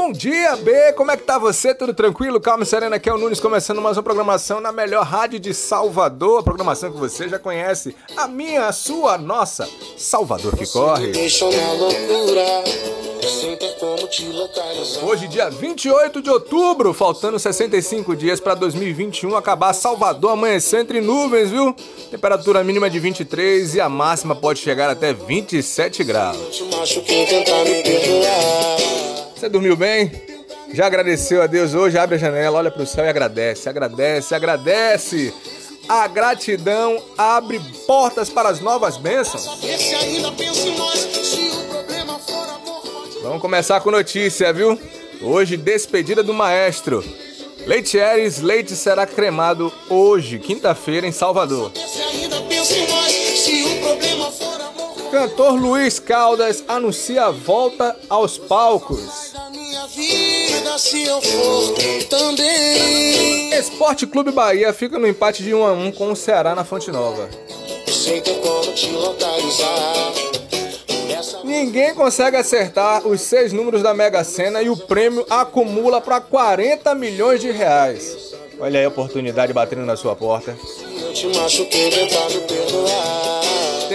Bom dia, B! Como é que tá você? Tudo tranquilo? Calma e serena, aqui é o Nunes começando mais uma programação na melhor rádio de Salvador, a programação que você já conhece, a minha, a sua, a nossa, Salvador que corre. Hoje, dia 28 de outubro, faltando 65 dias para 2021 acabar, Salvador amanhecer entre nuvens, viu? Temperatura mínima de 23 e a máxima pode chegar até 27 graus. Você dormiu bem? Já agradeceu a Deus hoje? Abre a janela, olha para o céu e agradece, agradece, agradece. A gratidão abre portas para as novas bênçãos. Vamos começar com notícia, viu? Hoje, despedida do maestro. Leite Aires, leite será cremado hoje, quinta-feira, em Salvador. Cantor Luiz Caldas anuncia a volta aos palcos eu. Esporte Clube Bahia fica no empate de 1 a 1 com o Ceará na Fonte Nova. Te. Ninguém consegue acertar os seis números da Mega Sena e o prêmio acumula para 40 milhões de reais. Olha aí a oportunidade batendo na sua porta.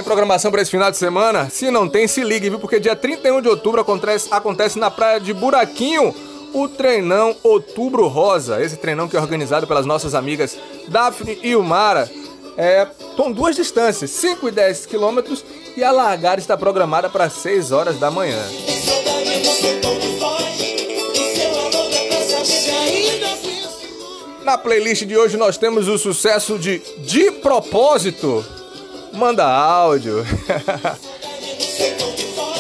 Programação para esse final de semana? Se não tem, se ligue, viu? Porque dia 31 de outubro acontece, acontece na praia de Buraquinho o treinão Outubro Rosa. Esse treinão que é organizado pelas nossas amigas Daphne e Umara. É, com duas distâncias, 5 e 10 quilômetros, e a largada está programada para 6 horas da manhã. Na playlist de hoje nós temos o sucesso de De Propósito. Manda áudio.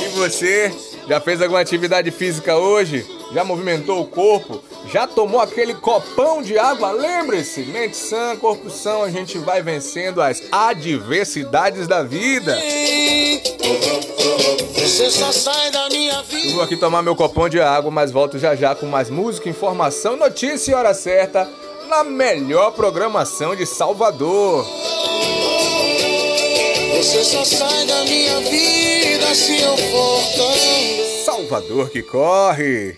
e você, já fez alguma atividade física hoje? já movimentou o corpo, já tomou aquele copão de água, lembre-se, mente sã, corpo são, a gente vai vencendo as adversidades da vida. Eu vou aqui tomar meu copão de água, mas volto já já com mais música, informação, notícia e hora certa na melhor programação de Salvador. Você só sai da minha vida se eu for tão... Salvador que corre.